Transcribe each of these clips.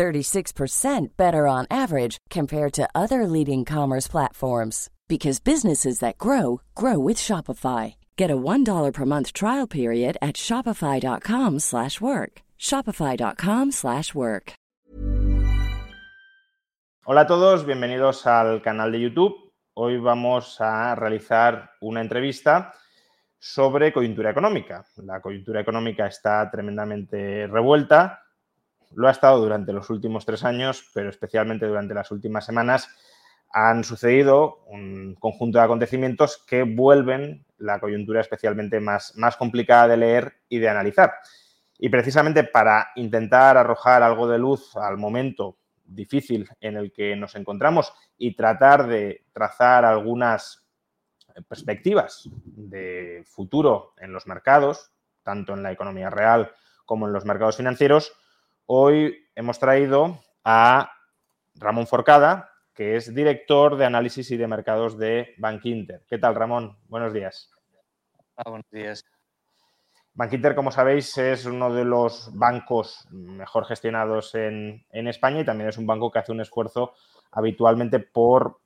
36% better on average compared to other leading commerce platforms because businesses that grow grow with Shopify. Get a $1 per month trial period at shopify.com/work. shopify.com/work. Hola a todos, bienvenidos al canal de YouTube. Hoy vamos a realizar una entrevista sobre coyuntura económica. La coyuntura económica está tremendamente revuelta. Lo ha estado durante los últimos tres años, pero especialmente durante las últimas semanas han sucedido un conjunto de acontecimientos que vuelven la coyuntura especialmente más, más complicada de leer y de analizar. Y precisamente para intentar arrojar algo de luz al momento difícil en el que nos encontramos y tratar de trazar algunas perspectivas de futuro en los mercados, tanto en la economía real como en los mercados financieros, hoy hemos traído a Ramón Forcada, que es director de análisis y de mercados de Bankinter. ¿Qué tal, Ramón? Buenos días. Ah, buenos días. Bankinter, como sabéis, es uno de los bancos mejor gestionados en, España y también es un banco que hace un esfuerzo habitualmente por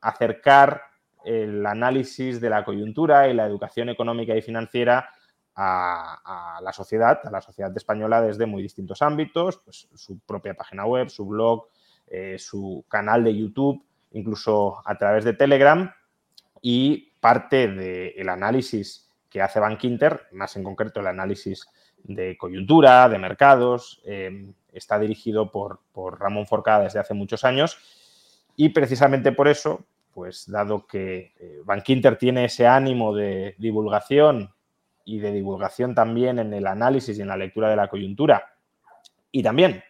acercar el análisis de la coyuntura y la educación económica y financiera a, la sociedad, a la sociedad española desde muy distintos ámbitos, pues su propia página web, su blog, eh, su canal de YouTube, incluso a través de Telegram. Y parte del análisis que hace Bankinter, más en concreto el análisis de coyuntura, de mercados, eh, está dirigido por, Ramón Forcada desde hace muchos años. Y precisamente por eso, pues dado que eh, Bankinter tiene ese ánimo de divulgación y de divulgación también en el análisis y en la lectura de la coyuntura. Y también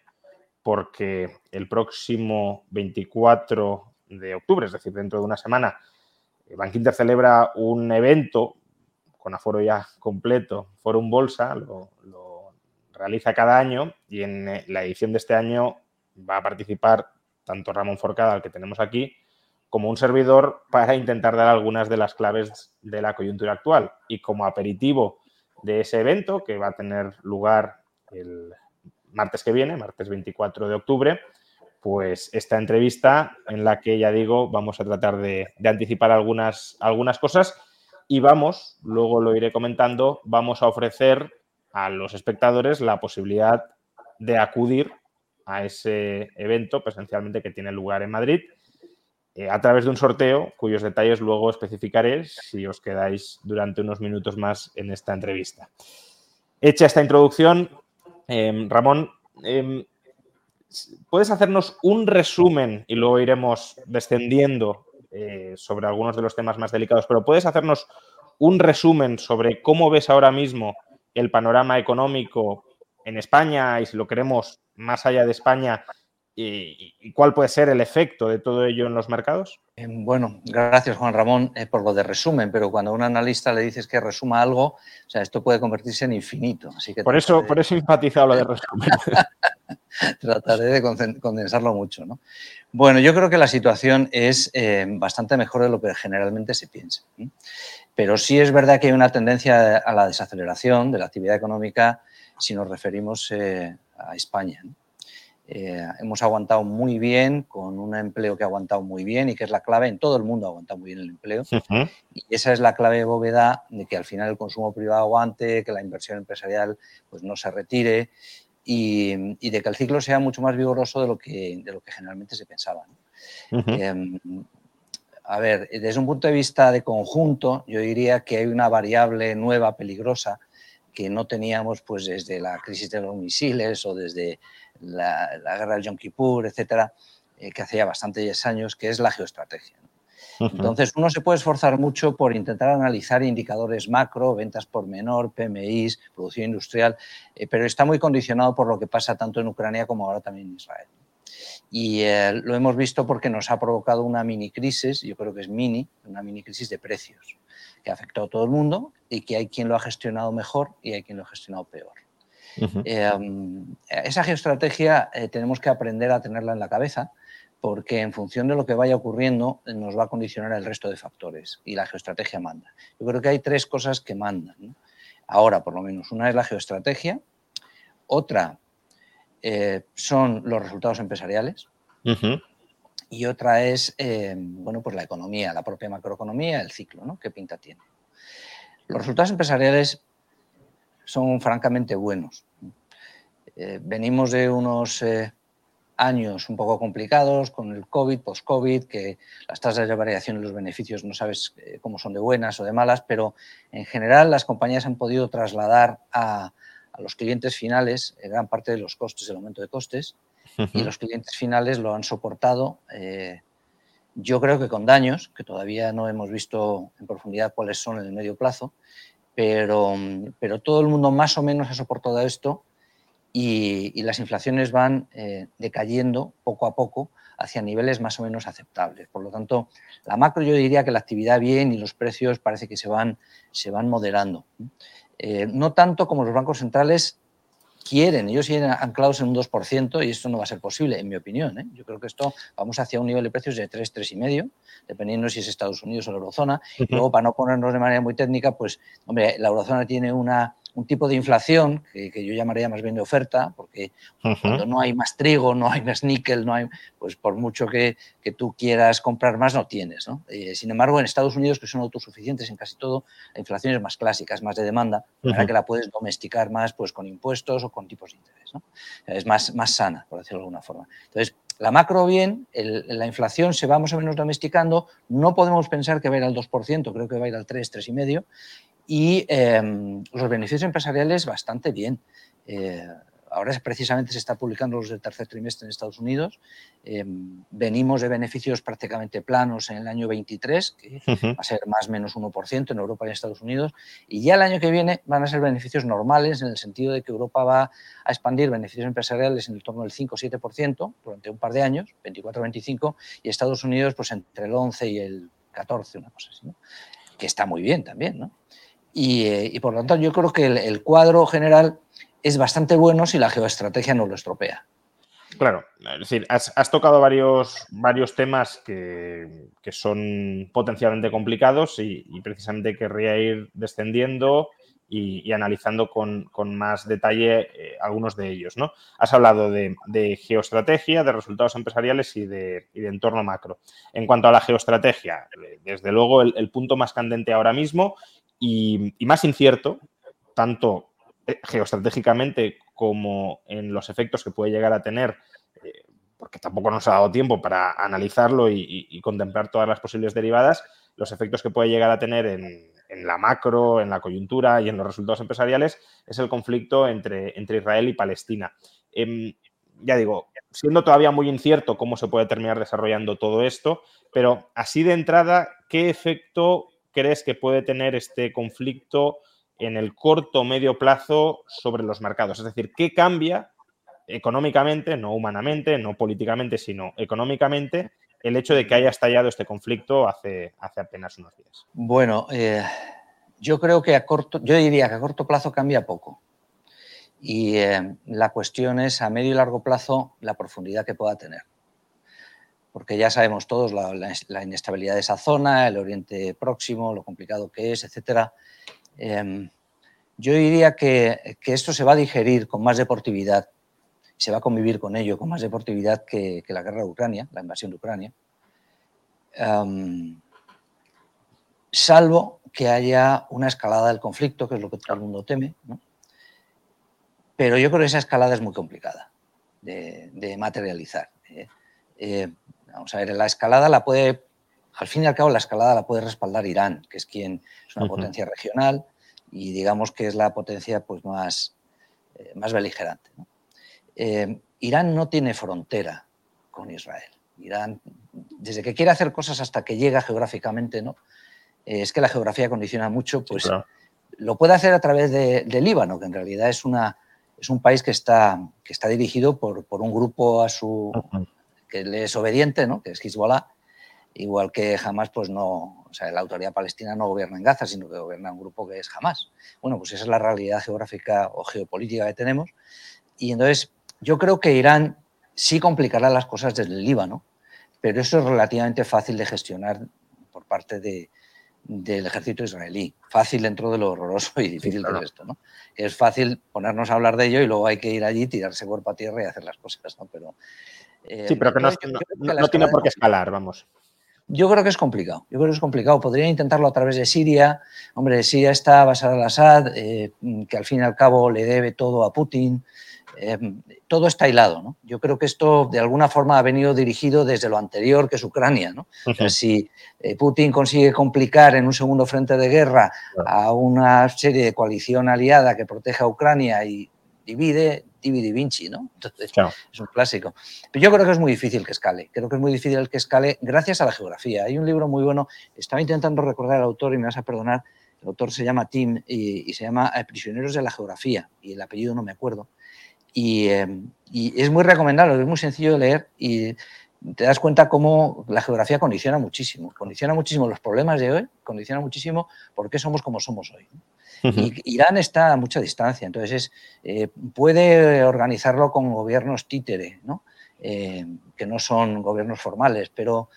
porque el próximo 24 de octubre, es decir, dentro de una semana, eh, Bankinter celebra un evento con aforo ya completo, Forum Bolsa, lo, realiza cada año y en eh, la edición de este año va a participar tanto Ramón Forcada, al que tenemos aquí, como un servidor para intentar dar algunas de las claves de la coyuntura actual. Y como aperitivo de ese evento, que va a tener lugar el martes que viene, martes 24 de octubre, pues esta entrevista en la que ya digo, vamos a tratar de, anticipar algunas, algunas cosas y vamos, luego lo iré comentando, vamos a ofrecer a los espectadores la posibilidad de acudir a ese evento presencialmente que tiene lugar en Madrid eh, a través de un sorteo cuyos detalles luego especificaré si os quedáis durante unos minutos más en esta entrevista. Hecha esta introducción, Em, Ramón, em, ¿puedes hacernos un resumen y luego iremos descendiendo eh, sobre algunos de los temas más delicados, pero puedes hacernos un resumen sobre cómo ves ahora mismo el panorama económico en España y si lo queremos más allá de España y, cuál puede ser el efecto de todo ello en los mercados? Eh, bueno, gracias Juan Ramón eh, por lo de resumen, pero cuando a un analista le dices que resuma algo, o sea, esto puede convertirse en infinito. Así que por eso, por eso he enfatizado lo de resumen. trataré de condensarlo mucho. ¿no? Bueno, yo creo que la situación es eh, bastante mejor de lo que generalmente se piensa. Pero sí es verdad que hay una tendencia a la desaceleración de la actividad económica si nos referimos a España. ¿no? Eh, hemos aguantado muy bien, con un empleo que ha aguantado muy bien y que es la clave, en todo el mundo ha aguantado muy bien el empleo. Y esa es la clave de bóveda de que al final el consumo privado aguante, que la inversión empresarial pues, no se retire y, de que el ciclo sea mucho más vigoroso de lo que, de lo que generalmente se pensaba. Em, a ver, desde un punto de vista de conjunto, yo diría que hay una variable nueva, peligrosa, que no teníamos pues desde la crisis de los misiles o desde la, guerra del Yom Kippur, etcétera, eh, que hacía bastantes años, que es la geoestrategia. Entonces, uno se puede esforzar mucho por intentar analizar indicadores macro, ventas por menor, PMIs, producción industrial, eh, pero está muy condicionado por lo que pasa tanto en Ucrania como ahora también en Israel. Y eh, lo hemos visto porque nos ha provocado una mini crisis, yo creo que es mini, una mini crisis de precios, que ha afectado a todo el mundo y que hay quien lo ha gestionado mejor y hay quien lo ha gestionado peor. Em, esa geoestrategia eh, tenemos que aprender a tenerla en la cabeza porque en función de lo que vaya ocurriendo nos va a condicionar el resto de factores y la geoestrategia manda. Yo creo que hay tres cosas que mandan. Ahora, por lo menos, una es la geoestrategia, otra eh, son los resultados empresariales y otra es eh, bueno, pues la economía, la propia macroeconomía, el ciclo, ¿no? ¿Qué pinta tiene? Los resultados empresariales son francamente buenos. Eh, venimos de unos años un poco complicados con el COVID, post-COVID, que las tasas de variación en los beneficios no sabes cómo son de buenas o de malas, pero en general las compañías han podido trasladar a, a los clientes finales eh, gran parte de los costes, el aumento de costes, y los clientes finales lo han soportado, eh, yo creo que con daños, que todavía no hemos visto en profundidad cuáles son en el medio plazo, pero, pero todo el mundo más o menos ha soportado esto y, las inflaciones van eh, decayendo poco a poco hacia niveles más o menos aceptables. Por lo tanto, la macro yo diría que la actividad bien y los precios parece que se van, se van moderando. Eh, no tanto como los bancos centrales quieren, ellos siguen anclados en un 2% y esto no va a ser posible, en mi opinión. ¿eh? Yo creo que esto vamos hacia un nivel de precios de 3, 3,5, dependiendo si es Estados Unidos o la eurozona. Y luego, para no ponernos de manera muy técnica, pues, hombre, la eurozona tiene una un tipo de inflación que, yo llamaría más bien de oferta, porque cuando no hay más trigo, no hay más níquel, no hay, pues por mucho que, tú quieras comprar más, no tienes. Eh, sin embargo, en Estados Unidos, que son autosuficientes en casi todo, la inflación es más clásica, es más de demanda, para que la puedes domesticar más pues, con impuestos o con tipos de interés. Es más, más sana, por decirlo de alguna forma. Entonces, la macro bien, la inflación se va más o menos domesticando, no podemos pensar que va a ir al 2%, creo que va a ir al 3, 3,5%, y em, los beneficios empresariales bastante bien. Eh, ahora precisamente se está publicando los del tercer trimestre en Estados Unidos. Em, venimos de beneficios prácticamente planos en el año 23, que va a ser más o menos 1% en Europa y en Estados Unidos. Y ya el año que viene van a ser beneficios normales en el sentido de que Europa va a expandir beneficios empresariales en el torno del 5 o 7% durante un par de años, 24-25, y Estados Unidos pues entre el 11 y el 14, una cosa así, que está muy bien también, ¿no? Eh, y, por lo tanto yo creo que el, cuadro general es bastante bueno si la geoestrategia no lo estropea. Claro, es decir, has, tocado varios, varios temas que, son potencialmente complicados y, precisamente querría ir descendiendo y, analizando con, más detalle eh, algunos de ellos. ¿no? Has hablado de, geoestrategia, de resultados empresariales y de, entorno macro. En cuanto a la geoestrategia, desde luego el punto más candente ahora mismo y, más incierto, tanto eh, geoestratégicamente como en los efectos que puede llegar a tener, eh, porque tampoco nos ha dado tiempo para analizarlo y, contemplar todas las posibles derivadas, los efectos que puede llegar a tener en, la macro, en la coyuntura y en los resultados empresariales, es el conflicto entre, Israel y Palestina. Em, ya digo, siendo todavía muy incierto cómo se puede terminar desarrollando todo esto, pero así de entrada, ¿qué efecto crees que puede tener este conflicto en el corto o medio plazo sobre los mercados? Es decir, ¿qué cambia económicamente, no humanamente, no políticamente, sino económicamente, el hecho de que haya estallado este conflicto hace, hace apenas unos días? Bueno, eh, yo creo que a corto, yo diría que a corto plazo cambia poco. Y eh, la cuestión es a medio y largo plazo la profundidad que pueda tener porque ya sabemos todos la, inestabilidad de esa zona, el Oriente Próximo, lo complicado que es, etc. Em, yo diría que, esto se va a digerir con más deportividad, se va a convivir con ello con más deportividad que, la guerra de Ucrania, la invasión de Ucrania, em, salvo que haya una escalada del conflicto, que es lo que todo el mundo teme, pero yo creo que esa escalada es muy complicada de, materializar. ¿eh? Eh, Vamos a ver, la escalada la puede, al fin y al cabo, la escalada la puede respaldar Irán, que es quien es una potencia regional y digamos que es la potencia pues, más, eh, más beligerante. Eh, Irán no tiene frontera con Israel. Irán, desde que quiere hacer cosas hasta que llega geográficamente, ¿no? Eh, es que la geografía condiciona mucho, pues lo puede hacer a través de, Líbano, que en realidad es, una, es un país que está, que está dirigido por, por un grupo a su, que le es obediente, ¿no? que es Hezbollah, igual que Hamas, pues no, o sea, la autoridad palestina no gobierna en Gaza, sino que gobierna un grupo que es Hamas. Bueno, pues esa es la realidad geográfica o geopolítica que tenemos. Y entonces yo creo que Irán sí complicará las cosas desde el Líbano, pero eso es relativamente fácil de gestionar por parte de, del ejército israelí. Fácil dentro de lo horroroso y difícil de esto, ¿no? Es fácil ponernos a hablar de ello y luego hay que ir allí, tirarse cuerpo a tierra y hacer las cosas, ¿no? Pero, eh, sí, pero que no, no tiene por qué escalar, vamos. Yo creo que es complicado. Yo creo que es complicado. Podrían intentarlo a través de Siria. Hombre, Siria está basada al-Assad, eh, que al fin y al cabo le debe todo a Putin. Eh, todo está hilado. ¿no? Yo creo que esto de alguna forma ha venido dirigido desde lo anterior, que es Ucrania. ¿no? si eh, Putin consigue complicar en un segundo frente de guerra a una serie de coalición aliada que protege a Ucrania y divide, divide Vinci, ¿no? Entonces, es un clásico. Pero yo creo que es muy difícil que escale. Creo que es muy difícil que escale gracias a la geografía. Hay un libro muy bueno, estaba intentando recordar al autor y me vas a perdonar, el autor se llama Tim y, se llama eh, Prisioneros de la Geografía y el apellido no me acuerdo. Y, eh, y, es muy recomendable, es muy sencillo de leer y te das cuenta cómo la geografía condiciona muchísimo, condiciona muchísimo los problemas de hoy, condiciona muchísimo por qué somos como somos hoy. Y Irán está a mucha distancia, entonces eh, puede organizarlo con gobiernos títere, eh, que no son gobiernos formales, pero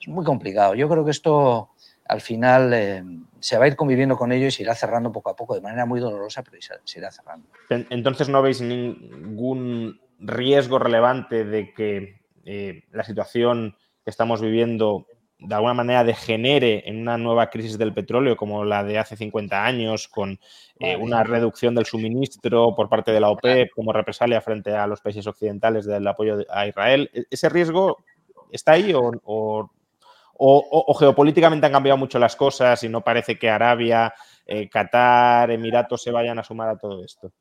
es muy complicado. Yo creo que esto al final eh, se va a ir conviviendo con ello y se irá cerrando poco a poco, de manera muy dolorosa, pero se irá cerrando. Entonces no veis ningún riesgo relevante de que la situación que estamos viviendo de alguna manera degenere en una nueva crisis del petróleo como la de hace 50 años, con eh, una reducción del suministro por parte de la OPEP como represalia frente a los países occidentales del apoyo a Israel. ¿E-, ¿Ese riesgo está ahí o, geopolíticamente han cambiado mucho las cosas y no parece que Arabia, eh, Qatar, Emiratos se vayan a sumar a todo esto?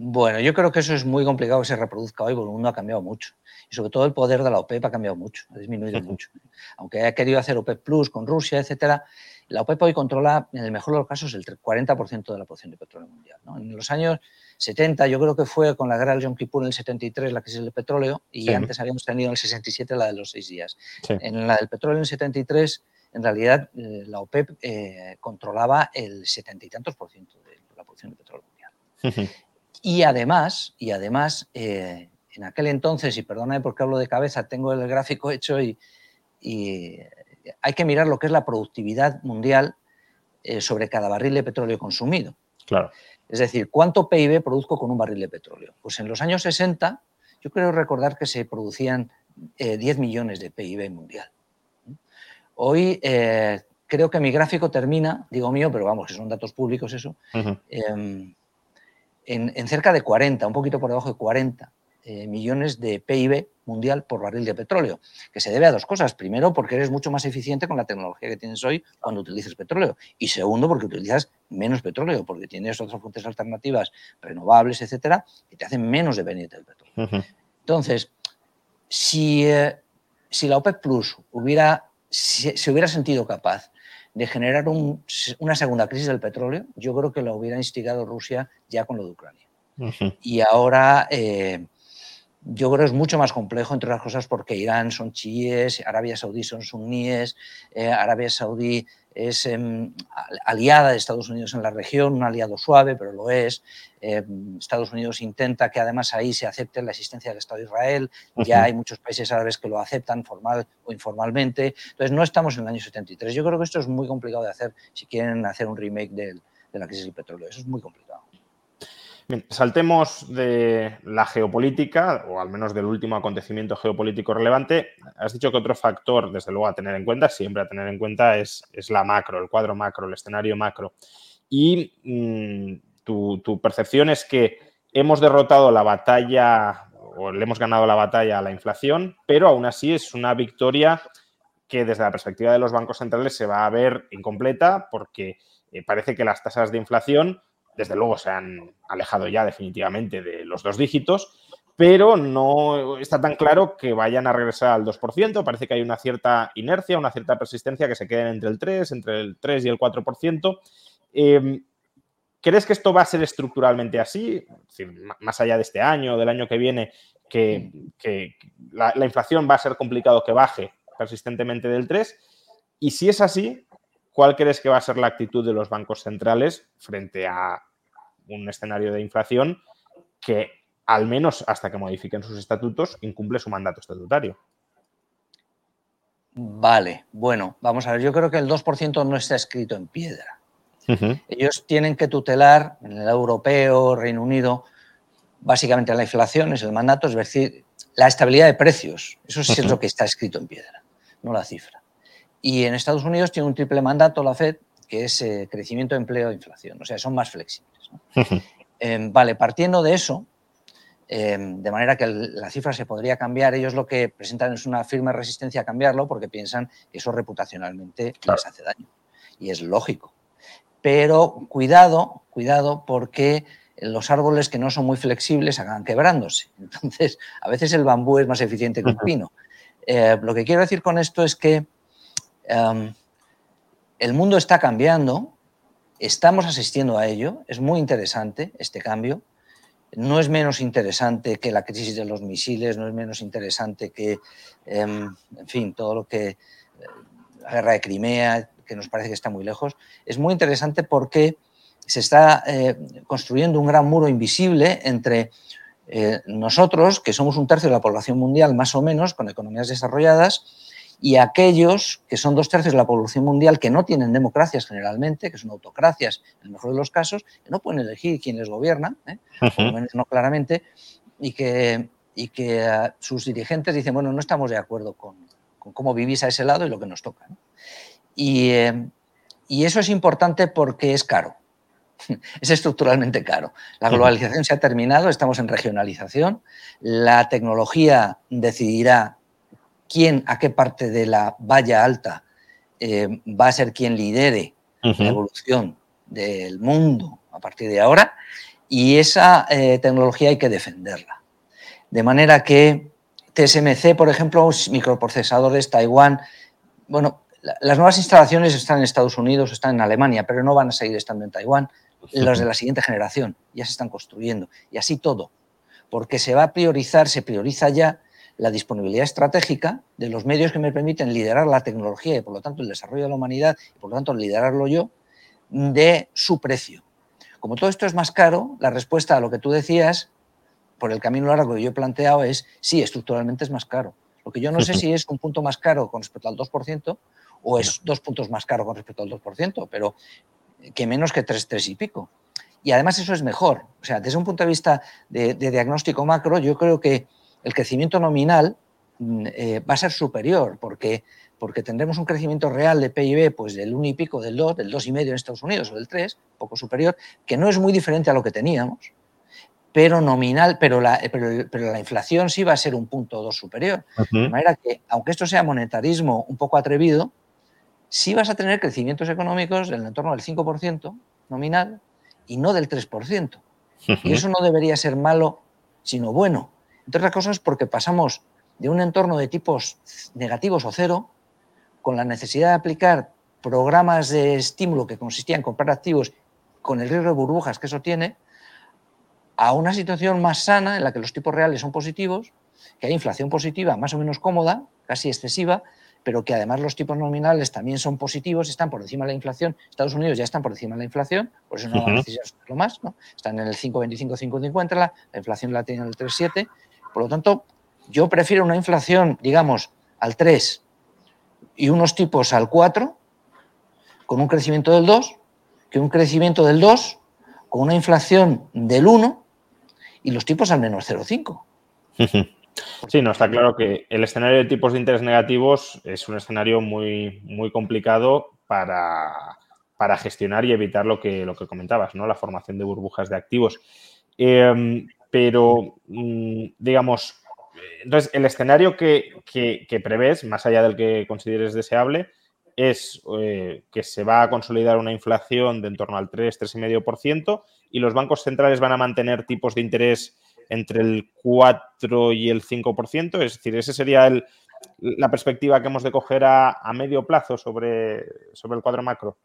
Bueno, yo creo que eso es muy complicado que se reproduzca hoy porque el mundo ha cambiado mucho. Y sobre todo el poder de la OPEP ha cambiado mucho, ha disminuido mucho. Aunque haya querido hacer OPEP Plus con Rusia, etcétera, la OPEP hoy controla, en el mejor de los casos, el 40% de la producción de petróleo mundial. En los años 70, yo creo que fue con la guerra del Yom Kippur en el 73 la crisis del petróleo y antes habíamos tenido en el 67 la de los seis días. En la del petróleo en el 73, en realidad eh, la OPEP eh, controlaba el setenta y tantos por ciento de la producción de petróleo mundial. Y además, y además eh, en aquel entonces, y perdóname porque hablo de cabeza, tengo el gráfico hecho y, hay que mirar lo que es la productividad mundial eh, sobre cada barril de petróleo consumido. Claro. Es decir, ¿cuánto PIB produzco con un barril de petróleo? Pues en los años 60, yo creo recordar que se producían 10 eh, millones de PIB mundial. Hoy creo que mi gráfico termina, digo mío, pero vamos, que son datos públicos eso, en, cerca de 40, un poquito por debajo de 40 eh, millones de PIB mundial por barril de petróleo, que se debe a dos cosas. Primero, porque eres mucho más eficiente con la tecnología que tienes hoy cuando utilizas petróleo. Y segundo, porque utilizas menos petróleo, porque tienes otras fuentes alternativas renovables, etcétera, que te hacen menos dependiente del petróleo. Entonces, si, eh, si la OPEC Plus hubiera, se hubiera sentido capaz de generar una segunda crisis del petróleo, yo creo que lo hubiera instigado Rusia ya con lo de Ucrania. Y ahora eh, yo creo que es mucho más complejo, entre otras cosas, porque Irán son chiíes, Arabia Saudí son suníes, eh, Arabia Saudí es em, aliada de Estados Unidos en la región, un aliado suave, pero lo es. Em, Estados Unidos intenta que además ahí se acepte la existencia del Estado de Israel. Ya hay muchos países árabes que lo aceptan formal o informalmente. Entonces no estamos en el año 73. Yo creo que esto es muy complicado de hacer si quieren hacer un remake de la crisis del petróleo. Eso es muy complicado saltemos de la geopolítica, o al menos del último acontecimiento geopolítico relevante. Has dicho que otro factor, desde luego, a tener en cuenta, siempre a tener en cuenta, es, es la macro, el cuadro macro, el escenario macro. Y mm, tu, percepción es que hemos derrotado la batalla, o le hemos ganado la batalla a la inflación, pero aún así es una victoria que desde la perspectiva de los bancos centrales se va a ver incompleta porque eh, parece que las tasas de inflación desde luego se han alejado ya definitivamente de los dos dígitos, pero no está tan claro que vayan a regresar al 2%. Parece que hay una cierta inercia, una cierta persistencia que se queden entre el 3, entre el 3 y el 4%. Em, ¿Crees que esto va a ser estructuralmente así? más allá de este año o del año que viene, que, la, inflación va a ser complicado que baje persistentemente del 3. Y si es así, ¿cuál crees que va a ser la actitud de los bancos centrales frente a un escenario de inflación que, al menos hasta que modifiquen sus estatutos, incumple su mandato estatutario? Vale, bueno, vamos a ver, yo creo que el 2% no está escrito en piedra. Ellos tienen que tutelar en el europeo, Reino Unido, básicamente la inflación es el mandato, es decir, la estabilidad de precios. Eso sí es lo que está escrito en piedra, no la cifra. Y en Estados Unidos tiene un triple mandato la Fed, que es eh, crecimiento, empleo e inflación. O sea, son más flexibles. Em, vale, partiendo de eso, em, de manera que la cifra se podría cambiar, ellos lo que presentan es una firme resistencia a cambiarlo porque piensan que eso reputacionalmente les hace daño. Y es lógico. Pero cuidado, cuidado, porque los árboles que no son muy flexibles acaban quebrándose. Entonces, a veces el bambú es más eficiente que un pino. Eh, lo que quiero decir con esto es que em, el mundo está cambiando, estamos asistiendo a ello, es muy interesante este cambio. No es menos interesante que la crisis de los misiles, no es menos interesante que, em, en fin, todo lo que... Eh, la guerra de Crimea, que nos parece que está muy lejos. Es muy interesante porque se está eh, construyendo un gran muro invisible entre eh, nosotros, que somos un tercio de la población mundial más o menos, con economías desarrolladas, y aquellos que son dos tercios de la población mundial que no tienen democracias generalmente, que son autocracias en el mejor de los casos, que no pueden elegir quién les gobierna, ¿eh? por lo menos no claramente, y que, y que sus dirigentes dicen, bueno, no estamos de acuerdo con, cómo vivís a ese lado y lo que nos toca. Y, y eso es importante porque es caro. es estructuralmente caro. La globalización se ha terminado, estamos en regionalización, la tecnología decidirá quién, a qué parte de la valla alta eh, va a ser quien lidere la evolución del mundo a partir de ahora. Y esa eh, tecnología hay que defenderla. De manera que TSMC, por ejemplo, microprocesadores, Taiwán, bueno, las nuevas instalaciones están en Estados Unidos, están en Alemania, pero no van a seguir estando en Taiwán. Los de la siguiente generación, ya se están construyendo, y así todo, porque se va a priorizar, se prioriza ya la disponibilidad estratégica de los medios que me permiten liderar la tecnología y por lo tanto el desarrollo de la humanidad y por lo tanto liderarlo yo, de su precio. Como todo esto es más caro, la respuesta a lo que tú decías, por el camino largo que yo he planteado, es sí, estructuralmente es más caro. Lo que yo no sé si es un punto más caro con respecto al 2% o es dos puntos más caro con respecto al 2%, pero que menos que tres, tres y pico. Y además eso es mejor. O sea, desde un punto de vista de, diagnóstico macro, yo creo que el crecimiento nominal mm, eh, va a ser superior, porque, porque tendremos un crecimiento real de PIB pues, del 1 y pico, del 2, del 2,5 en Estados Unidos o del 3, poco superior, que no es muy diferente a lo que teníamos, pero nominal, pero la, pero, la inflación sí va a ser un punto o dos superior. De manera que, aunque esto sea monetarismo un poco atrevido, sí vas a tener crecimientos económicos del entorno del 5% nominal y no del 3%. Y eso no debería ser malo, sino bueno. Entre otras cosas porque pasamos de un entorno de tipos negativos o cero, con la necesidad de aplicar programas de estímulo que consistían en comprar activos con el riesgo de burbujas que eso tiene, a una situación más sana en la que los tipos reales son positivos, que hay inflación positiva más o menos cómoda, casi excesiva, pero que además los tipos nominales también son positivos, están por encima de la inflación. Estados Unidos ya están por encima de la inflación, por eso no a necesitar lo más, ¿no? Están en el 5,25, 5,50, la, la inflación la tienen en el 3,7. Por lo tanto, yo prefiero una inflación, digamos, al 3 y unos tipos al 4, con un crecimiento del 2, que un crecimiento del 2 con una inflación del 1 y los tipos al menos 0,5. Sí, no, está claro que el escenario de tipos de interés negativos es un escenario muy, muy complicado para, gestionar y evitar lo que, lo que comentabas, ¿no? La formación de burbujas de activos. Em, pero, mm, digamos, entonces, el escenario que, prevés, más allá del que consideres deseable, es eh, que se va a consolidar una inflación de en torno al 3, 3,5% y los bancos centrales van a mantener tipos de interés entre el 4 y el 5%. Es decir, esa sería la perspectiva que hemos de coger a, medio plazo sobre, sobre el cuadro macro.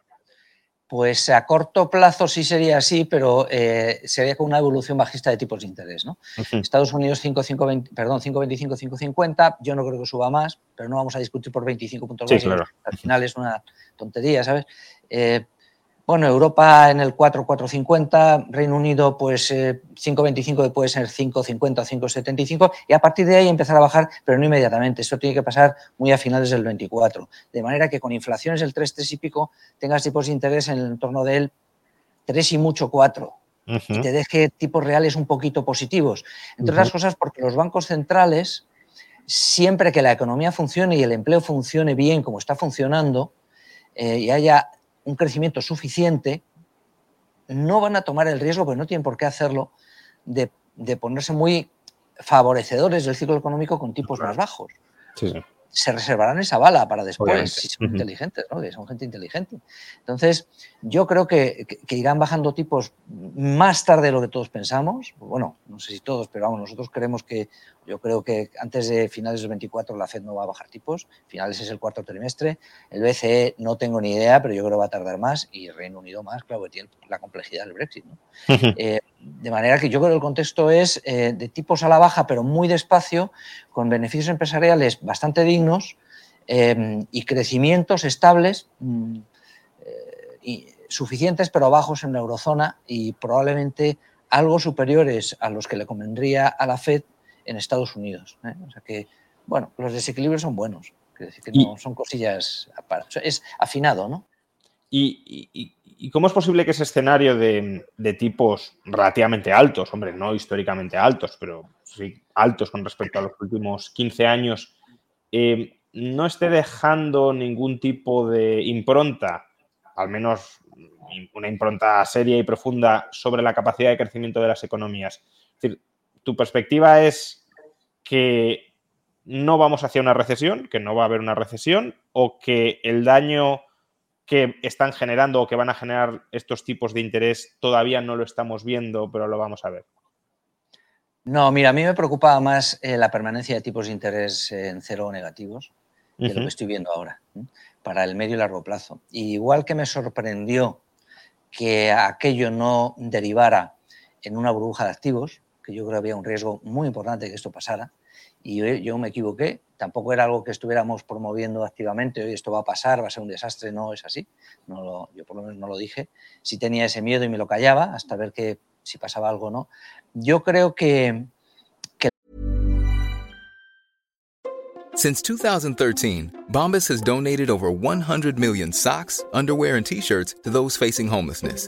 Pues a corto plazo sí sería así, pero eh, sería con una evolución bajista de tipos de interés. ¿no? Estados Unidos 5, perdón, 5,25, 5,50. Yo no creo que suba más, pero no vamos a discutir por 25 puntos sí, Claro. Al final es una tontería, ¿sabes? Eh, bueno, Europa en el 4, 4,50, Reino Unido pues 5,25 eh, puede ser 5,50 o 5,75 y a partir de ahí empezar a bajar, pero no inmediatamente. Esto tiene que pasar muy a finales del 24. De manera que con inflaciones del 3, 3 y pico tengas tipos de interés en el entorno del 3 y mucho 4. Y te deje tipos reales un poquito positivos. Entre otras cosas porque los bancos centrales, siempre que la economía funcione y el empleo funcione bien como está funcionando, eh, y haya un crecimiento suficiente, no van a tomar el riesgo, porque no tienen por qué hacerlo, de, ponerse muy favorecedores del ciclo económico con tipos más bajos. Se reservarán esa bala para después, si son inteligentes, ¿no? son gente inteligente. Entonces, yo creo que, irán bajando tipos más tarde de lo que todos pensamos. Bueno, no sé si todos, pero vamos, nosotros creemos que yo creo que antes de finales del 24 la Fed no va a bajar tipos, finales es el cuarto trimestre. El BCE no tengo ni idea, pero yo creo que va a tardar más y Reino Unido más, claro, que tiene la complejidad del Brexit. Eh, de manera que yo creo que el contexto es eh, de tipos a la baja, pero muy despacio, con beneficios empresariales bastante dignos eh, y crecimientos estables mm, y suficientes, pero bajos en la eurozona y probablemente algo superiores a los que le convendría a la Fed en Estados Unidos. ¿eh? O sea que, bueno, los desequilibrios son buenos, decir que no son cosillas, es afinado, ¿no? ¿Y, cómo es posible que ese escenario de, tipos relativamente altos, hombre, no históricamente altos, pero sí altos con respecto a los últimos 15 años, eh, no esté dejando ningún tipo de impronta, al menos una impronta seria y profunda sobre la capacidad de crecimiento de las economías? Es decir, tu perspectiva es que no vamos hacia una recesión, que no va a haber una recesión, o que el daño que están generando o que van a generar estos tipos de interés todavía no lo estamos viendo, pero lo vamos a ver. No, mira, a mí me preocupa más eh, la permanencia de tipos de interés en cero o negativos de lo que estoy viendo ahora, para el medio y largo plazo. igual que me sorprendió que aquello no derivara en una burbuja de activos, que yo creo que había un riesgo muy importante de que esto pasara. Y yo, me equivoqué, tampoco era algo que estuviéramos promoviendo activamente, hoy esto va a pasar, va a ser un desastre, no es así, no yo por lo menos no lo dije, sí tenía ese miedo y me lo callaba hasta ver que si pasaba algo no. Yo creo que, que... Since 2013, Bombas has donated over 100 million socks, underwear and t-shirts to those facing homelessness.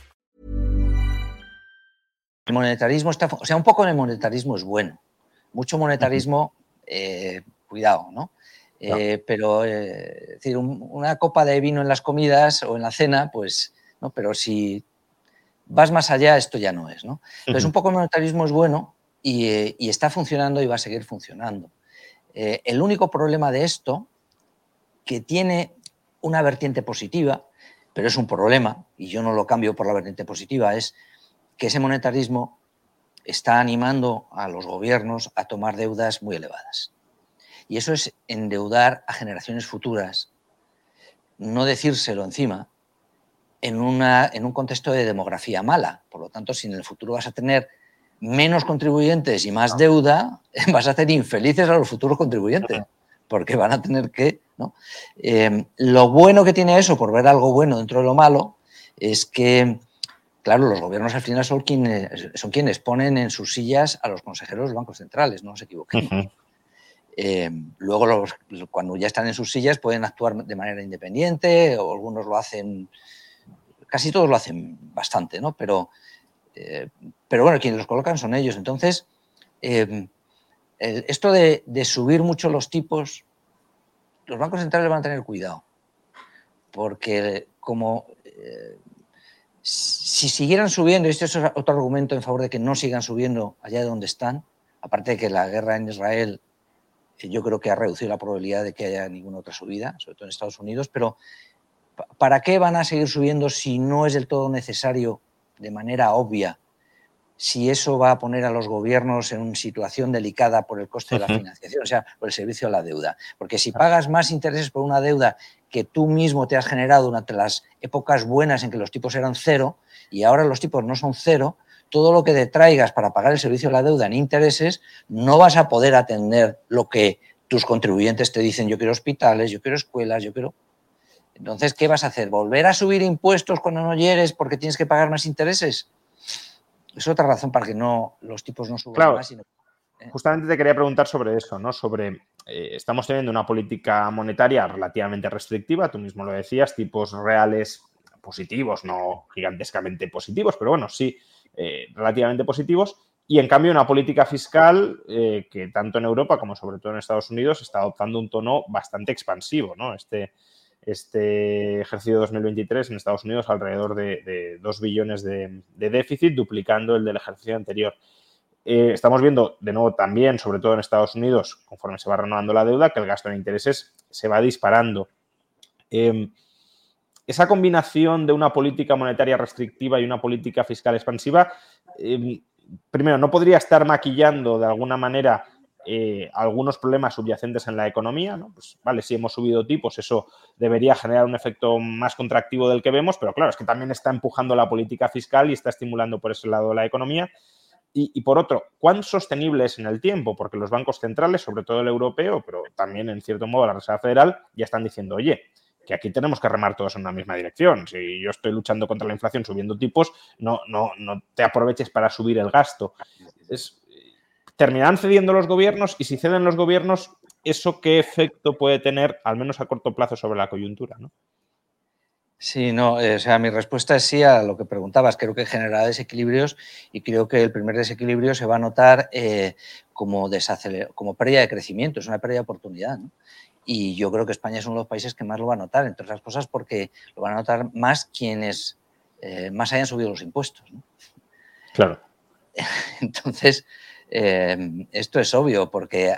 El monetarismo está, o sea, un poco de monetarismo es bueno. Mucho monetarismo, eh, cuidado, ¿no? Eh, pero eh, decir, una copa de vino en las comidas o en la cena, pues, ¿no? Pero si vas más allá, esto ya no es, ¿no? Entonces, un poco de monetarismo es bueno y, y, está funcionando y va a seguir funcionando. el único problema de esto, que tiene una vertiente positiva, pero es un problema, y yo no lo cambio por la vertiente positiva, es que ese monetarismo está animando a los gobiernos a tomar deudas muy elevadas. Y eso es endeudar a generaciones futuras, no decírselo encima, en, una, en un contexto de demografía mala. Por lo tanto, si en el futuro vas a tener menos contribuyentes y más deuda, vas a hacer infelices a los futuros contribuyentes, porque van a tener que... ¿no? Eh, lo bueno que tiene eso, por ver algo bueno dentro de lo malo, es que Claro, los gobiernos al final son quienes, son quienes ponen en sus sillas a los consejeros de los bancos centrales, no nos equivoquemos. Eh, luego, cuando ya están en sus sillas, pueden actuar de manera independiente, o algunos lo hacen, casi todos lo hacen bastante, ¿no? Pero, eh, pero bueno, quienes los colocan son ellos. Entonces, eh, esto de, de, subir mucho los tipos, los bancos centrales van a tener cuidado, porque como si siguieran subiendo, y este es otro argumento en favor de que no sigan subiendo allá de donde están, aparte de que la guerra en Israel eh, yo creo que ha reducido la probabilidad de que haya ninguna otra subida, sobre todo en Estados Unidos, pero ¿para qué van a seguir subiendo si no es del todo necesario de manera obvia? Si eso va a poner a los gobiernos en una situación delicada por el coste de la financiación, o sea, por el servicio a la deuda. Porque si pagas más intereses por una deuda que tú mismo te has generado durante las épocas buenas en que los tipos eran cero y ahora los tipos no son cero, todo lo que te traigas para pagar el servicio de la deuda en intereses, no vas a poder atender lo que tus contribuyentes te dicen, yo quiero hospitales, yo quiero escuelas, yo quiero... Entonces, ¿qué vas a hacer? ¿Volver a subir impuestos cuando no llegues porque tienes que pagar más intereses? Es otra razón para que no los tipos no suban más. Sino... ¿eh? Justamente te quería preguntar sobre eso, ¿no? Sobre eh, estamos teniendo una política monetaria relativamente restrictiva, tú mismo lo decías, tipos reales positivos, no gigantescamente positivos, pero bueno, sí eh, relativamente positivos. Y en cambio una política fiscal eh, que tanto en Europa como sobre todo en Estados Unidos está adoptando un tono bastante expansivo. ¿no? Este, este ejercicio 2023 en Estados Unidos alrededor de, 2 billones de, de, déficit, duplicando el del ejercicio anterior. Eh, estamos viendo de nuevo también, sobre todo en Estados Unidos, conforme se va renovando la deuda, que el gasto en intereses se va disparando. Em, esa combinación de una política monetaria restrictiva y una política fiscal expansiva, em, primero, ¿no podría estar maquillando de alguna manera eh, algunos problemas subyacentes en la economía? Pues vale, si hemos subido tipos, eso debería generar un efecto más contractivo del que vemos, pero claro, es que también está empujando la política fiscal y está estimulando por ese lado la economía. Y, por otro, ¿cuán sostenible es en el tiempo? Porque los bancos centrales, sobre todo el europeo, pero también en cierto modo la Reserva Federal, ya están diciendo, oye, que aquí tenemos que remar todos en una misma dirección. Si yo estoy luchando contra la inflación subiendo tipos, no, no, no te aproveches para subir el gasto. Es, terminarán cediendo los gobiernos y si ceden los gobiernos, ¿eso qué efecto puede tener, al menos a corto plazo, sobre la coyuntura? ¿no? Sí, no, eh, o sea, mi respuesta es sí a lo que preguntabas. Creo que generará desequilibrios y creo que el primer desequilibrio se va a notar eh, como, como pérdida de crecimiento, es una pérdida de oportunidad. Y yo creo que España es uno de los países que más lo va a notar, entre otras cosas porque lo van a notar más quienes eh, más hayan subido los impuestos. Claro. Entonces, esto es obvio porque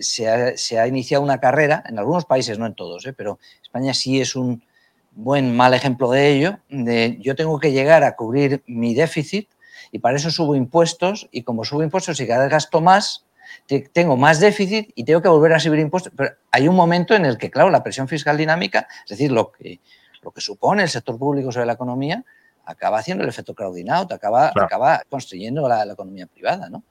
se ha, se, ha, iniciado una carrera, en algunos países, no en todos, pero España sí es un buen mal ejemplo de ello, de yo tengo que llegar a cubrir mi déficit y para eso subo impuestos y como subo impuestos y cada vez gasto más, tengo más déficit y tengo que volver a subir impuestos. Pero hay un momento en el que, claro, la presión fiscal dinámica, es decir, lo que, lo que supone el sector público sobre la economía, acaba haciendo el efecto crowding out, acaba, acaba construyendo la, la, economía privada, ¿no?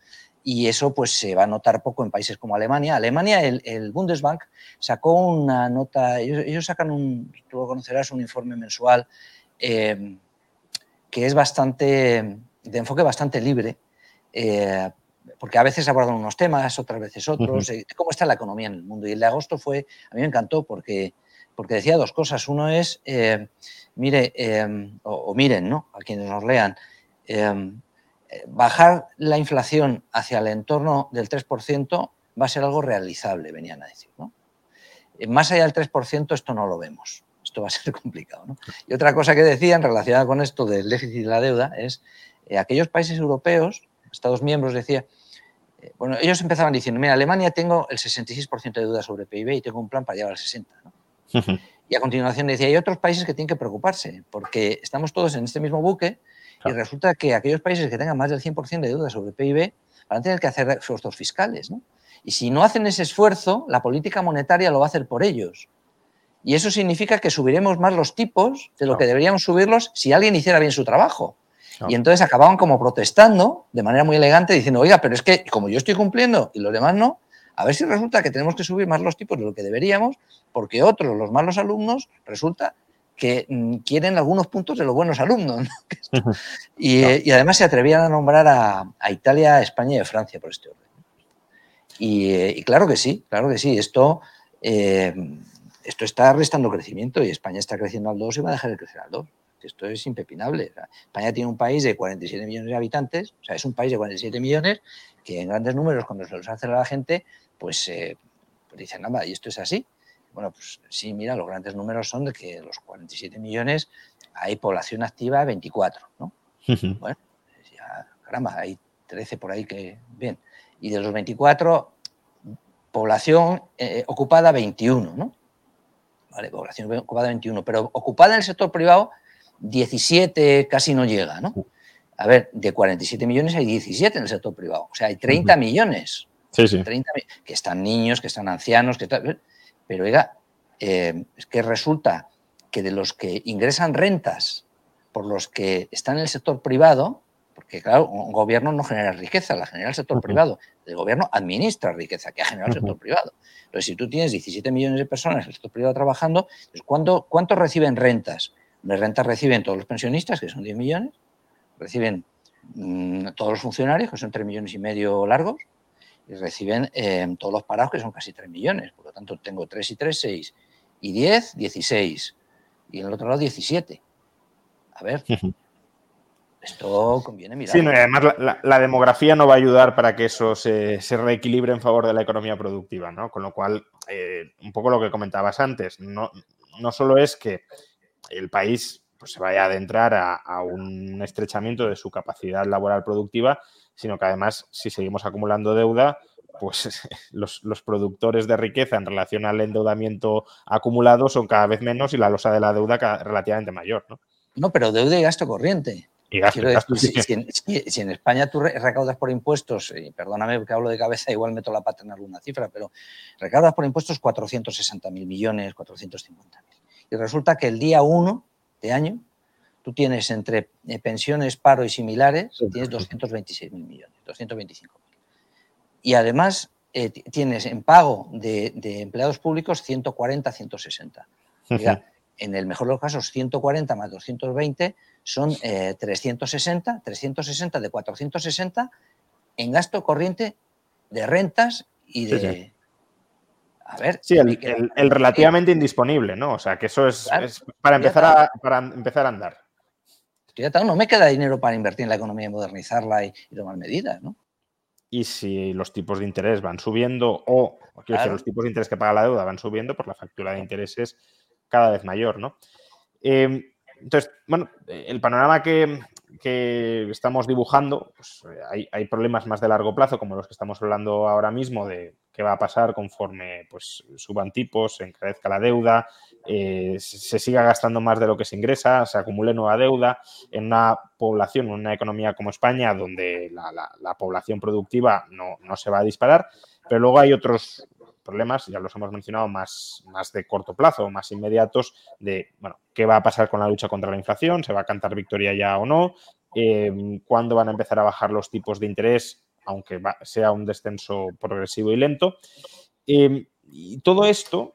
Y eso pues se va a notar poco en países como Alemania. Alemania, el, Bundesbank sacó una nota, ellos, sacan un, tú lo conocerás, un informe mensual eh, que es bastante, de enfoque bastante libre, eh, porque a veces abordan unos temas, otras veces otros, eh, cómo está la economía en el mundo. Y el de agosto fue, a mí me encantó porque, porque decía dos cosas. Uno es, mire, o, o, miren, ¿no? A quienes nos lean, bajar la inflación hacia el entorno del 3% va a ser algo realizable, venían a decir. ¿no? Eh, más allá del 3% esto no lo vemos. Esto va a ser complicado. ¿no? Y otra cosa que decían relacionada con esto del déficit de la deuda es eh, aquellos países europeos, Estados miembros, decía, eh, bueno, ellos empezaban diciendo, mira, Alemania tengo el 66% de deuda sobre PIB y tengo un plan para llegar al 60%. ¿no? Y a continuación decía, hay otros países que tienen que preocuparse, porque estamos todos en este mismo buque Y resulta que aquellos países que tengan más del 100% de deuda sobre PIB van a tener que hacer esfuerzos fiscales. ¿no? Y si no hacen ese esfuerzo, la política monetaria lo va a hacer por ellos. Y eso significa que subiremos más los tipos de lo que deberíamos subirlos si alguien hiciera bien su trabajo. Y entonces acababan como protestando de manera muy elegante diciendo, oiga, pero es que como yo estoy cumpliendo y los demás no, a ver si resulta que tenemos que subir más los tipos de lo que deberíamos, porque otros, los malos alumnos, resulta que mm, quieren algunos puntos de los buenos alumnos. y, además se atrevían a nombrar a, Italia, España y Francia por este orden. Y, claro que sí, claro que sí. Esto, eh, esto está restando crecimiento y España está creciendo al 2 y va a dejar de crecer al 2. Esto es impepinable. España tiene un país de 47 millones de habitantes, o sea, es un país de 47 millones que en grandes números, cuando se los hace a la gente, pues, eh, pues dicen, nada, y esto es así. Bueno, pues sí, mira, los grandes números son de que los 47 millones hay población activa 24, ¿no? Bueno, ya, caramba, hay 13 por ahí que, bien. Y de los 24, población eh, ocupada 21, ¿no? Vale, población ocupada 21, pero ocupada en el sector privado 17 casi no llega, ¿no? A ver, de 47 millones hay 17 en el sector privado, o sea, hay 30 millones. Sí, sí. que están niños, que están ancianos, que pero oiga, eh, es que resulta que de los que ingresan rentas por los que están en el sector privado, porque claro, un gobierno no genera riqueza, la genera el sector privado. El gobierno administra riqueza que ha generado el sector privado. Entonces, si tú tienes 17 millones de personas en el sector privado trabajando, pues ¿cuánto, ¿cuánto reciben rentas? De rentas reciben todos los pensionistas, que son 10 millones, reciben mm, todos los funcionarios, que son 3 millones y medio largos, y reciben eh, todos los parados, que son casi 3 millones. Por lo tanto, tengo 3 y 3, 6. Y 10, 16. Y en el otro lado, 17. A ver, esto conviene mirar. Sí, además la, demografía no va a ayudar para que eso se, reequilibre en favor de la economía productiva, ¿no? Con lo cual, eh, un poco lo que comentabas antes, no, no solo es que el país pues, se vaya a adentrar a, un estrechamiento de su capacidad laboral productiva, sino que además, si seguimos acumulando deuda, pues los, productores de riqueza en relación al endeudamiento acumulado son cada vez menos y la losa de la deuda relativamente mayor. ¿no? no, pero deuda y gasto corriente. Y gasto, gasto, si, en, España tú recaudas por impuestos, y perdóname que hablo de cabeza, igual meto la pata en alguna cifra, pero recaudas por impuestos 460.000 millones, 450.000. Y resulta que el día 1 de año tú tienes entre eh, pensiones, paro y similares, tienes 226 mil millones, 225 mil. Y además eh, tienes en pago de, empleados públicos 140, 160. en el mejor de los casos, 140 más 220 son 360, eh, 360 de 460 en gasto corriente de rentas y de, a ver. Sí, el, relativamente indisponible, ¿no? O sea, que eso es, para, empezar a, para empezar a andar. No me queda dinero para invertir en la economía y modernizarla y, tomar medidas, ¿no? Y si los tipos de interés van subiendo o, los tipos de interés que paga la deuda van subiendo, pues la factura de interés es cada vez mayor, ¿no? Em, entonces, bueno, el panorama que, estamos dibujando, pues, hay, hay, problemas más de largo plazo, como los que estamos hablando ahora mismo, de qué va a pasar conforme pues, suban tipos, se encarezca la deuda, eh, se siga gastando más de lo que se ingresa, se acumule nueva deuda. En una población, en una economía como España, donde la, población productiva no, se va a disparar, pero luego hay otros problemas, ya los hemos mencionado, más, más de corto plazo, más inmediatos, de, bueno, qué va a pasar con la lucha contra la inflación, se va a cantar victoria ya o no, eh, cuándo van a empezar a bajar los tipos de interés aunque sea un descenso progresivo y lento. Em, y todo esto,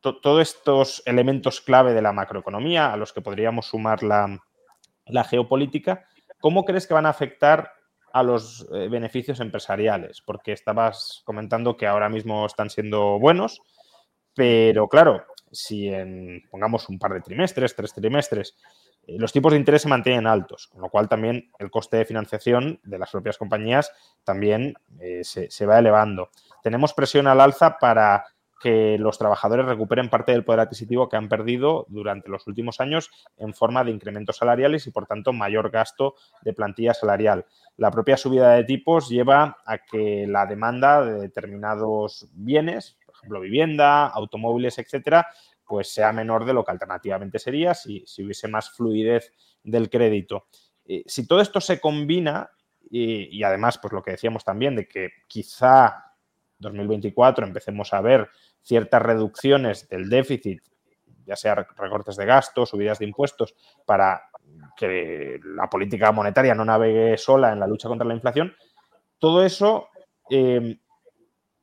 todos estos elementos clave de la macroeconomía, a los que podríamos sumar la, geopolítica, ¿cómo crees que van a afectar a los eh, beneficios empresariales? Porque estabas comentando que ahora mismo están siendo buenos, pero claro, si en, pongamos un par de trimestres, tres trimestres, eh, los tipos de interés se mantienen altos, con lo cual también el coste de financiación de las propias compañías también eh, se, va elevando. Tenemos presión al alza para que los trabajadores recuperen parte del poder adquisitivo que han perdido durante los últimos años en forma de incrementos salariales y, por tanto, mayor gasto de plantilla salarial. La propia subida de tipos lleva a que la demanda de determinados bienes, por ejemplo, vivienda, automóviles, etcétera, pues sea menor de lo que alternativamente sería si, hubiese más fluidez del crédito. Eh, si todo esto se combina, y, además, pues lo que decíamos también, de que quizá 2024 empecemos a ver ciertas reducciones del déficit, ya sea recortes de gastos, subidas de impuestos, para que la política monetaria no navegue sola en la lucha contra la inflación, todo eso eh,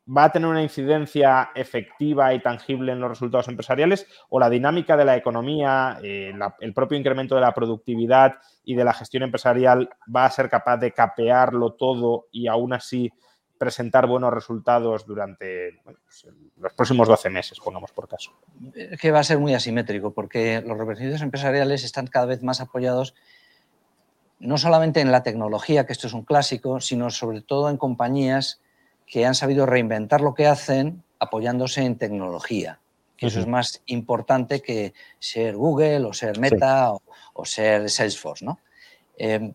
va a tener una incidencia efectiva y tangible en los resultados empresariales o la dinámica de la economía, eh, el propio incremento de la productividad y de la gestión empresarial va a ser capaz de capearlo todo y aún así presentar buenos resultados durante pues, los próximos 12 meses, pongamos por caso. Que va a ser muy asimétrico porque los reconocimientos empresariales están cada vez más apoyados no solamente en la tecnología, que esto es un clásico, sino sobre todo en compañías que han sabido reinventar lo que hacen apoyándose en tecnología. Que Eso es más importante que ser Google o ser Meta o, ser Salesforce. ¿no? Em,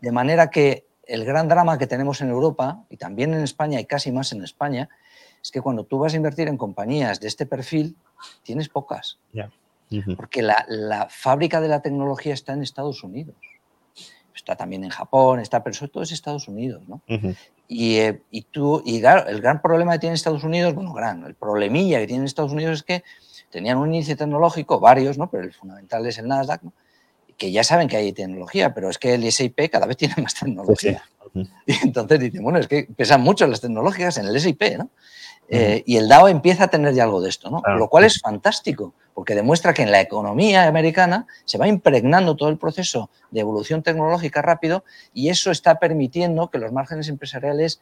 de manera que el gran drama que tenemos en Europa, y también en España y casi más en España, es que cuando tú vas a invertir en compañías de este perfil, tienes pocas. Porque la, la, fábrica de la tecnología está en Estados Unidos está también en Japón, está, pero sobre todo es Estados Unidos, ¿no? y, eh, y, tú, y claro, el gran problema que tiene Estados Unidos, bueno, gran, el problemilla que tiene Estados Unidos es que tenían un índice tecnológico, varios, ¿no? Pero el fundamental es el Nasdaq, ¿no? Que ya saben que hay tecnología, pero es que el S&P cada vez tiene más tecnología. Y entonces dicen, bueno, es que pesan mucho las tecnológicas en el S&P, ¿no? Eh, y el DAO empieza a tener ya algo de esto, ¿no? Lo cual es fantástico, porque demuestra que en la economía americana se va impregnando todo el proceso de evolución tecnológica rápido y eso está permitiendo que los márgenes empresariales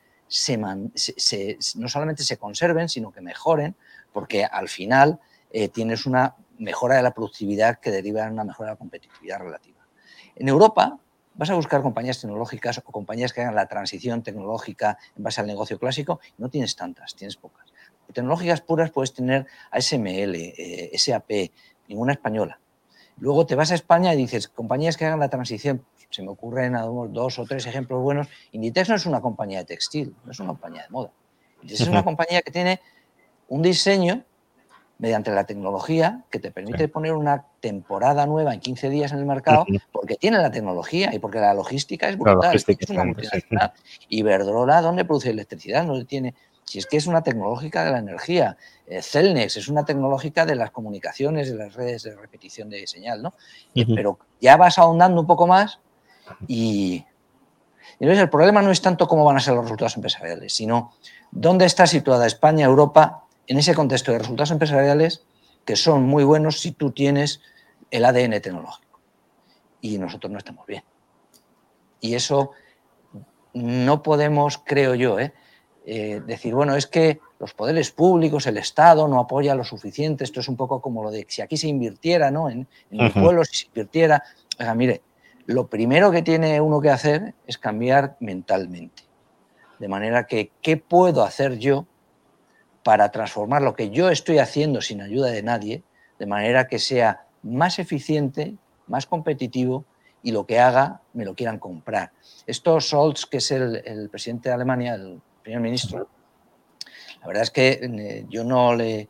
no solamente se conserven, sino que mejoren, porque al final eh, tienes una mejora de la productividad que deriva en una mejora de la competitividad relativa. En Europa vas a buscar compañías tecnológicas o compañías que hagan la transición tecnológica en base al negocio clásico, no tienes tantas, tienes pocas tecnológicas puras puedes tener ASML, eh, SAP, ninguna española. Luego te vas a España y dices, compañías que hagan la transición, se me ocurren dos o tres ejemplos buenos. Inditex no es una compañía de textil, no es una compañía de moda. Inditex es una compañía que tiene un diseño mediante la tecnología que te permite poner una temporada nueva en 15 días en el mercado porque tiene la tecnología y porque la logística es brutal. es una Iberdrola, ¿dónde produce electricidad? No tiene si es que es una tecnológica de la energía. Eh, Celnex es una tecnológica de las comunicaciones, de las redes de repetición de señal, ¿no? Eh, pero ya vas ahondando un poco más y, entonces el problema no es tanto cómo van a ser los resultados empresariales, sino dónde está situada España, Europa, en ese contexto de resultados empresariales que son muy buenos si tú tienes el ADN tecnológico. Y nosotros no estamos bien. Y eso no podemos, creo yo, ¿eh? Eh, decir, bueno, es que los poderes públicos, el Estado no apoya lo suficiente, esto es un poco como lo de si aquí se invirtiera, ¿no? En, el pueblo, si se invirtiera. mire, lo primero que tiene uno que hacer es cambiar mentalmente. De manera que, ¿qué puedo hacer yo para transformar lo que yo estoy haciendo sin ayuda de nadie, de manera que sea más eficiente, más competitivo y lo que haga me lo quieran comprar? Esto Scholz, que es el, presidente de Alemania, el primer ministro, la verdad es que eh, yo no le...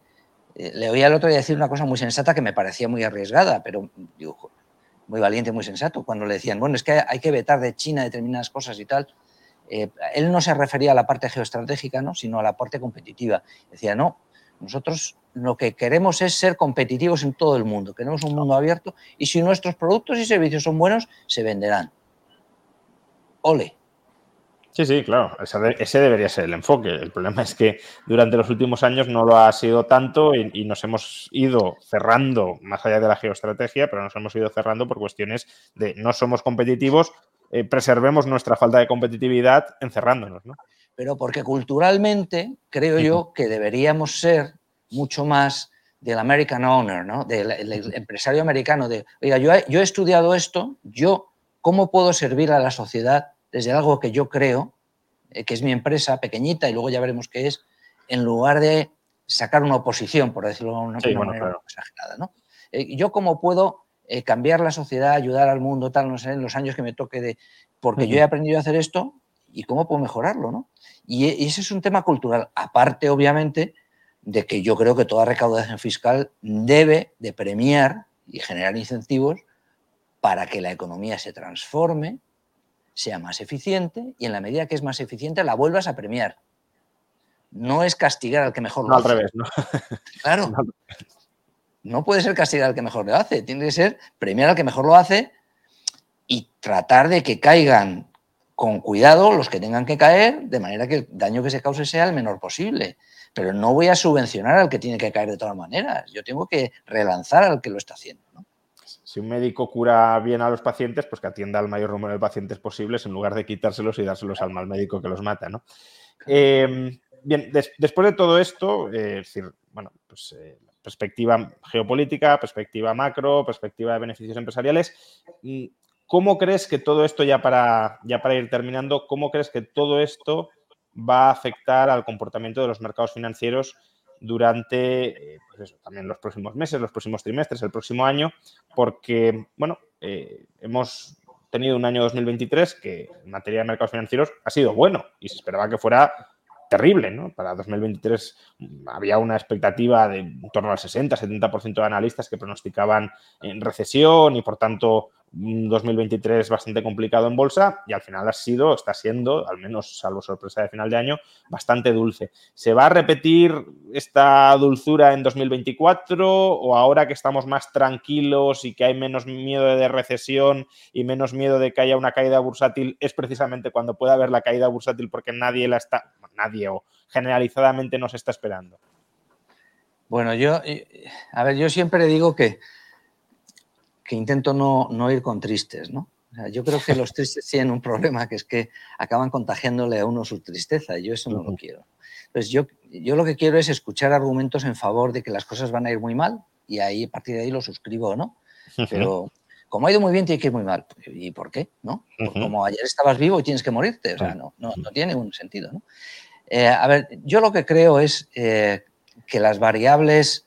Eh, le oía el otro día decir una cosa muy sensata que me parecía muy arriesgada, pero digo, muy valiente, muy sensato, cuando le decían, bueno, es que hay que vetar de China determinadas cosas y tal. Eh, él no se refería a la parte geoestratégica, ¿no? sino a la parte competitiva. Decía, no, nosotros lo que queremos es ser competitivos en todo el mundo, queremos un mundo abierto y si nuestros productos y servicios son buenos, se venderán. Ole, Sí, sí, claro, ese debería ser el enfoque. El problema es que durante los últimos años no lo ha sido tanto y, nos hemos ido cerrando, más allá de la geoestrategia, pero nos hemos ido cerrando por cuestiones de no somos competitivos, eh, preservemos nuestra falta de competitividad encerrándonos. ¿no? Pero porque culturalmente creo yo que deberíamos ser mucho más del American owner, ¿no? del, empresario americano, de, oiga, yo yo he estudiado esto, yo, ¿cómo puedo servir a la sociedad? desde algo que yo creo, eh, que es mi empresa pequeñita y luego ya veremos qué es, en lugar de sacar una oposición, por decirlo de una, manera exagerada. ¿no? Eh, yo cómo puedo eh, cambiar la sociedad, ayudar al mundo, tal, no sé, en los años que me toque de... Porque yo he aprendido a hacer esto y cómo puedo mejorarlo, ¿no? Y, y ese es un tema cultural, aparte, obviamente, de que yo creo que toda recaudación fiscal debe de premiar y generar incentivos para que la economía se transforme, sea más eficiente y en la medida que es más eficiente la vuelvas a premiar. No es castigar al que mejor lo No, hace. al revés, ¿no? Claro. No puede ser castigar al que mejor lo hace, tiene que ser premiar al que mejor lo hace y tratar de que caigan con cuidado los que tengan que caer, de manera que el daño que se cause sea el menor posible. Pero no voy a subvencionar al que tiene que caer de todas maneras. Yo tengo que relanzar al que lo está haciendo. ¿no? Si un médico cura bien a los pacientes, pues que atienda al mayor número de pacientes posibles en lugar de quitárselos y dárselos al mal médico que los mata, ¿no? Eh, bien, des- después de todo esto, eh, es decir, bueno, pues eh, perspectiva geopolítica, perspectiva macro, perspectiva de beneficios empresariales, mm, ¿cómo crees que todo esto, ya para, ya para ir terminando, cómo crees que todo esto va a afectar al comportamiento de los mercados financieros durante eh, pues también los próximos meses, los próximos trimestres, el próximo año? Porque, bueno, eh, hemos tenido un año 2023 que en materia de mercados financieros ha sido bueno y se esperaba que fuera terrible, ¿no? Para 2023 mm, había una expectativa de en torno al 60-70% de analistas que pronosticaban en recesión y por tanto un 2023 bastante complicado en bolsa y al final ha sido, está siendo, al menos salvo sorpresa de final de año, bastante dulce. ¿Se va a repetir esta dulzura en 2024 o ahora que estamos más tranquilos y que hay menos miedo de recesión y menos miedo de que haya una caída bursátil es precisamente cuando pueda haber la caída bursátil porque nadie la está, nadie o generalizadamente nos está esperando? Bueno, yo, eh, a ver, yo siempre digo que, que intento no, no ir con tristes, ¿no? O sea, yo creo que los tristes tienen un problema, que es que acaban contagiándole a uno su tristeza, y yo eso no lo quiero. Entonces, yo, yo lo que quiero es escuchar argumentos en favor de que las cosas van a ir muy mal, y ahí a partir de ahí lo suscribo o no. Pero como ha ido muy bien, tiene que ir muy mal. ¿Y por qué? ¿No? Como ayer estabas vivo y tienes que morirte. O sea, no, no, no tiene ningún sentido. ¿no? Eh, a ver, yo lo que creo es eh, que las variables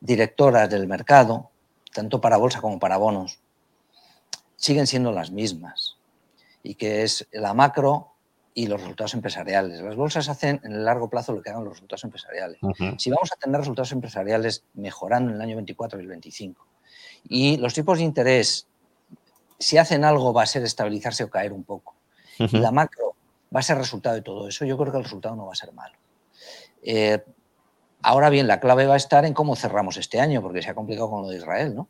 directoras del mercado, tanto para bolsa como para bonos, siguen siendo las mismas. Y que es la macro y los resultados empresariales. Las bolsas hacen en el largo plazo lo que hagan los resultados empresariales. Si vamos a tener resultados empresariales mejorando en el año 24 y el 25, y los tipos de interés, si hacen algo, va a ser estabilizarse o caer un poco. Ujú. La macro va a ser resultado de todo eso. Yo creo que el resultado no va a ser malo. Eh, ahora bien, la clave va a estar en cómo cerramos este año, porque se ha complicado con lo de Israel. ¿no?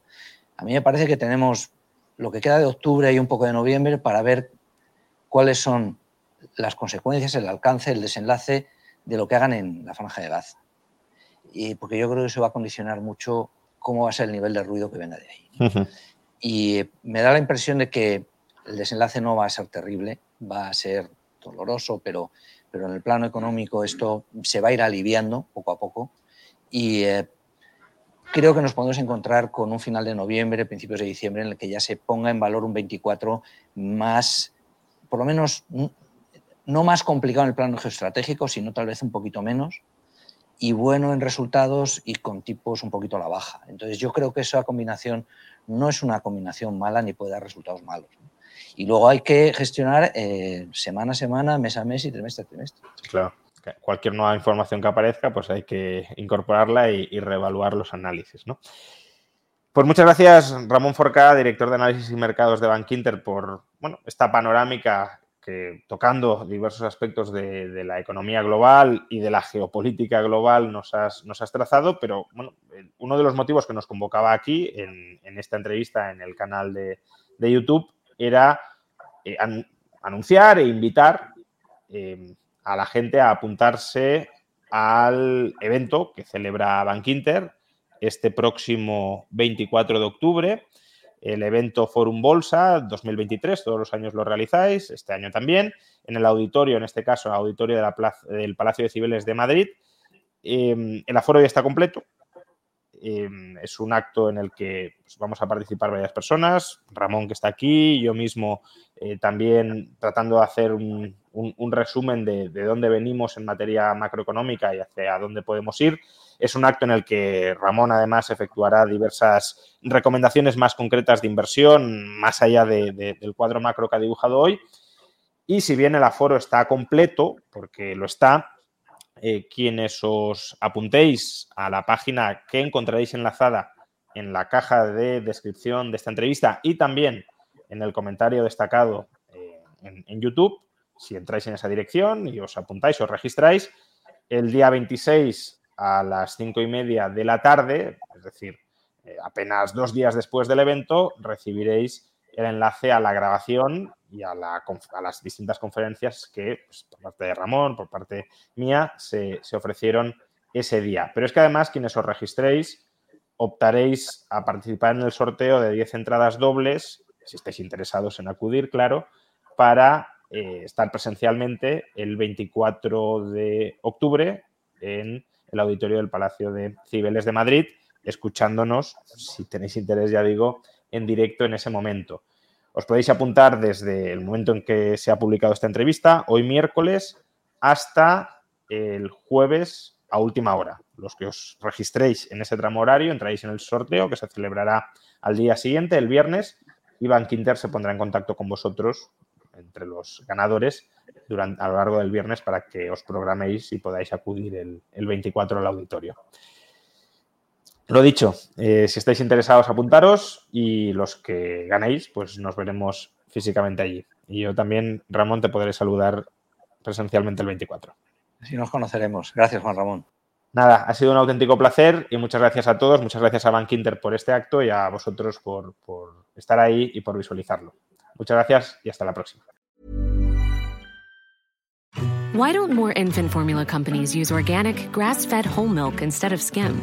A mí me parece que tenemos lo que queda de octubre y un poco de noviembre para ver cuáles son las consecuencias, el alcance, el desenlace de lo que hagan en la franja de Gaza. Y porque yo creo que eso va a condicionar mucho cómo va a ser el nivel de ruido que venga de ahí. Y me da la impresión de que el desenlace no va a ser terrible, va a ser doloroso, pero, pero en el plano económico esto se va a ir aliviando poco a poco. Y eh, creo que nos podemos encontrar con un final de noviembre, principios de diciembre, en el que ya se ponga en valor un 24 más, por lo menos, n- no más complicado en el plano geoestratégico, sino tal vez un poquito menos, y bueno en resultados y con tipos un poquito a la baja. Entonces yo creo que esa combinación no es una combinación mala ni puede dar resultados malos. Y luego hay que gestionar eh, semana a semana, mes a mes y trimestre a trimestre. Claro. Cualquier nueva información que aparezca, pues hay que incorporarla y, reevaluar los análisis, ¿no? Pues muchas gracias, Ramón Forcada, director de análisis y mercados de Bankinter, por bueno, esta panorámica que tocando diversos aspectos de, la economía global y de la geopolítica global nos has, nos has trazado, pero bueno, uno de los motivos que nos convocaba aquí en, en esta entrevista en el canal de, de YouTube era eh, an- anunciar e invitar eh, a la gente a apuntarse al evento que celebra Bankinter este próximo 24 de octubre, el evento Forum Bolsa 2023, todos los años lo realizáis, este año también, en el auditorio, en este caso, el auditorio de la plaza- del Palacio de Cibeles de Madrid. Eh, el aforo ya está completo. Eh, es un acto en el que pues, vamos a participar varias personas, Ramón que está aquí, yo mismo eh, también tratando de hacer un, resumen de, de dónde venimos en materia macroeconómica y hacia dónde podemos ir. Es un acto en el que Ramón además efectuará diversas recomendaciones más concretas de inversión, más allá de- de- del cuadro macro que ha dibujado hoy. Y si bien el aforo está completo, porque lo está, eh, quienes os apuntéis a la página que encontraréis enlazada en la caja de descripción de esta entrevista y también en el comentario destacado eh, en, YouTube. Si entráis en esa dirección y os apuntáis, os registráis, el día 26 a las 5 y media de la tarde, es decir, eh, apenas dos días después del evento, recibiréis el enlace a la grabación y a, la, las distintas conferencias que, pues, por parte de Ramón, por parte mía, se, se ofrecieron ese día. Pero es que además, quienes os registréis, optaréis a participar en el sorteo de 10 entradas dobles, si estáis interesados en acudir, claro, para eh, estar presencialmente el 24 de octubre en el auditorio del Palacio de Cibeles de Madrid, escuchándonos, si tenéis interés, ya digo, en directo en ese momento. Os podéis apuntar desde el momento en que se ha publicado esta entrevista, hoy miércoles, hasta el jueves a última hora. Los que os registréis en ese tramo horario entráis en el sorteo que se celebrará al día siguiente, el viernes, y Van Quinter se pondrá en contacto con vosotros, entre los ganadores, durante, a lo largo del viernes para que os programéis y podáis acudir el, el 24 al auditorio. Lo dicho, eh, si estáis interesados, apuntaros y los que ganéis, pues nos veremos físicamente allí. Y yo también, Ramón, te podré saludar presencialmente el 24. Así nos conoceremos. Gracias, Juan Ramón. Nada, ha sido un auténtico placer y muchas gracias a todos. Muchas gracias a Bank Inter por este acto y a vosotros por, por estar ahí y por visualizarlo. Muchas gracias y hasta la próxima. Why don't more infant formula companies use organic, grass-fed whole milk instead of skim?